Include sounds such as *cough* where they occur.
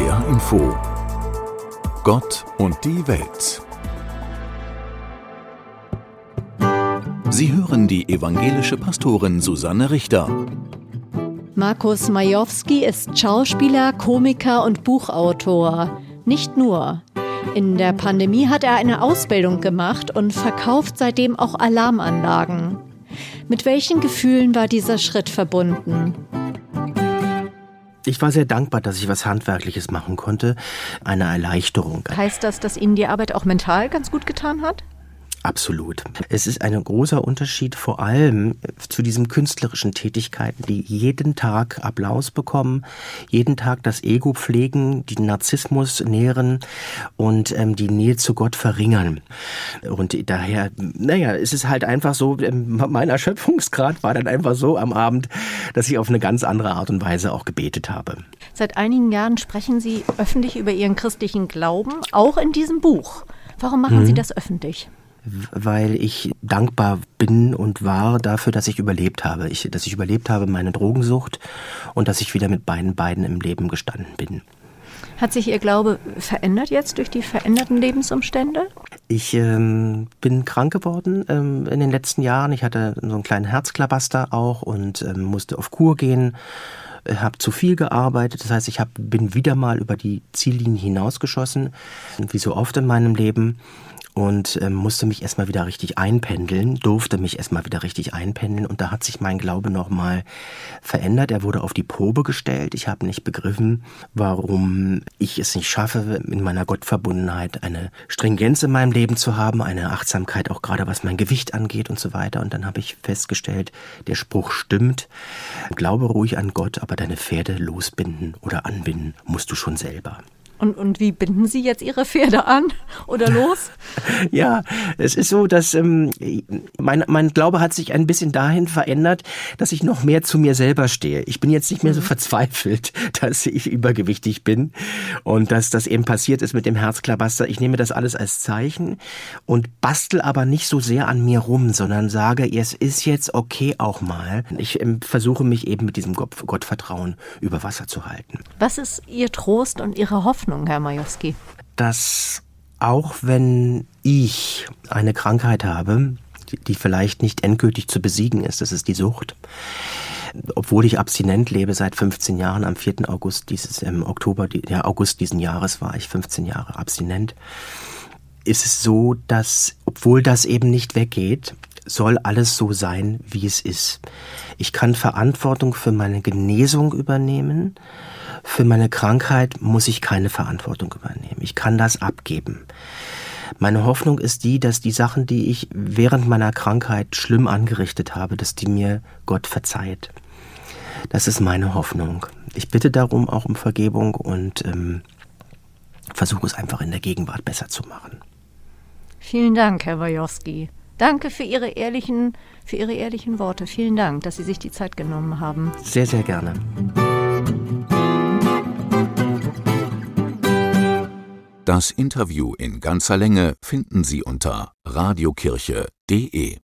NDR Info Gott und die Welt. Sie hören die evangelische Pastorin Susanne Richter. Markus Majowski ist Schauspieler, Komiker und Buchautor. Nicht nur. In der Pandemie hat er eine Ausbildung gemacht und verkauft seitdem auch Alarmanlagen. Mit welchen Gefühlen war dieser Schritt verbunden? Ich war sehr dankbar, dass ich was Handwerkliches machen konnte. Eine Erleichterung. Heißt das, dass Ihnen die Arbeit auch mental ganz gut getan hat? Absolut. Es ist ein großer Unterschied vor allem zu diesen künstlerischen Tätigkeiten, die jeden Tag Applaus bekommen, jeden Tag das Ego pflegen, den Narzissmus nähren und ähm, die Nähe zu Gott verringern. Und daher, naja, es ist halt einfach so, ähm, mein Erschöpfungsgrad war dann einfach so am Abend, dass ich auf eine ganz andere Art und Weise auch gebetet habe. Seit einigen Jahren sprechen Sie öffentlich über Ihren christlichen Glauben, auch in diesem Buch. Warum machen mhm. Sie das öffentlich? Weil ich dankbar bin und war dafür, dass ich überlebt habe. Ich, dass ich überlebt habe, meine Drogensucht und dass ich wieder mit beiden beiden im Leben gestanden bin. Hat sich Ihr Glaube verändert jetzt durch die veränderten Lebensumstände? Ich ähm, bin krank geworden ähm, in den letzten Jahren. Ich hatte so einen kleinen Herzklabaster auch und ähm, musste auf Kur gehen habe zu viel gearbeitet. Das heißt, ich hab, bin wieder mal über die Ziellinie hinausgeschossen, wie so oft in meinem Leben und ähm, musste mich erstmal wieder richtig einpendeln, durfte mich erstmal wieder richtig einpendeln und da hat sich mein Glaube nochmal verändert. Er wurde auf die Probe gestellt. Ich habe nicht begriffen, warum ich es nicht schaffe, in meiner Gottverbundenheit eine Stringenz in meinem Leben zu haben, eine Achtsamkeit auch gerade was mein Gewicht angeht und so weiter. Und dann habe ich festgestellt, der Spruch stimmt. Glaube ruhig an Gott, aber deine Pferde losbinden oder anbinden musst du schon selber. Und, und wie binden Sie jetzt Ihre Pferde an oder los? *laughs* ja, es ist so, dass ähm, mein, mein Glaube hat sich ein bisschen dahin verändert, dass ich noch mehr zu mir selber stehe. Ich bin jetzt nicht mehr so mhm. verzweifelt, *laughs* dass ich übergewichtig bin und dass das eben passiert ist mit dem Herzklabaster. Ich nehme das alles als Zeichen und bastel aber nicht so sehr an mir rum, sondern sage, es ist jetzt okay auch mal. Ich ähm, versuche mich eben mit diesem Gottvertrauen über Wasser zu halten. Was ist Ihr Trost und Ihre Hoffnung? Herr Majowski? Dass auch wenn ich eine Krankheit habe, die vielleicht nicht endgültig zu besiegen ist, das ist die Sucht, obwohl ich abstinent lebe seit 15 Jahren, am 4. August dieses, im Oktober, ja, August diesen Jahres war ich 15 Jahre abstinent, ist es so, dass, obwohl das eben nicht weggeht, soll alles so sein, wie es ist. Ich kann Verantwortung für meine Genesung übernehmen, für meine Krankheit muss ich keine Verantwortung übernehmen. Ich kann das abgeben. Meine Hoffnung ist die, dass die Sachen, die ich während meiner Krankheit schlimm angerichtet habe, dass die mir Gott verzeiht. Das ist meine Hoffnung. Ich bitte darum auch um Vergebung und ähm, versuche es einfach in der Gegenwart besser zu machen. Vielen Dank, Herr Wojowski. Danke für Ihre ehrlichen, für Ihre ehrlichen Worte. Vielen Dank, dass Sie sich die Zeit genommen haben. Sehr, sehr gerne. Das Interview in ganzer Länge finden Sie unter radiokirche.de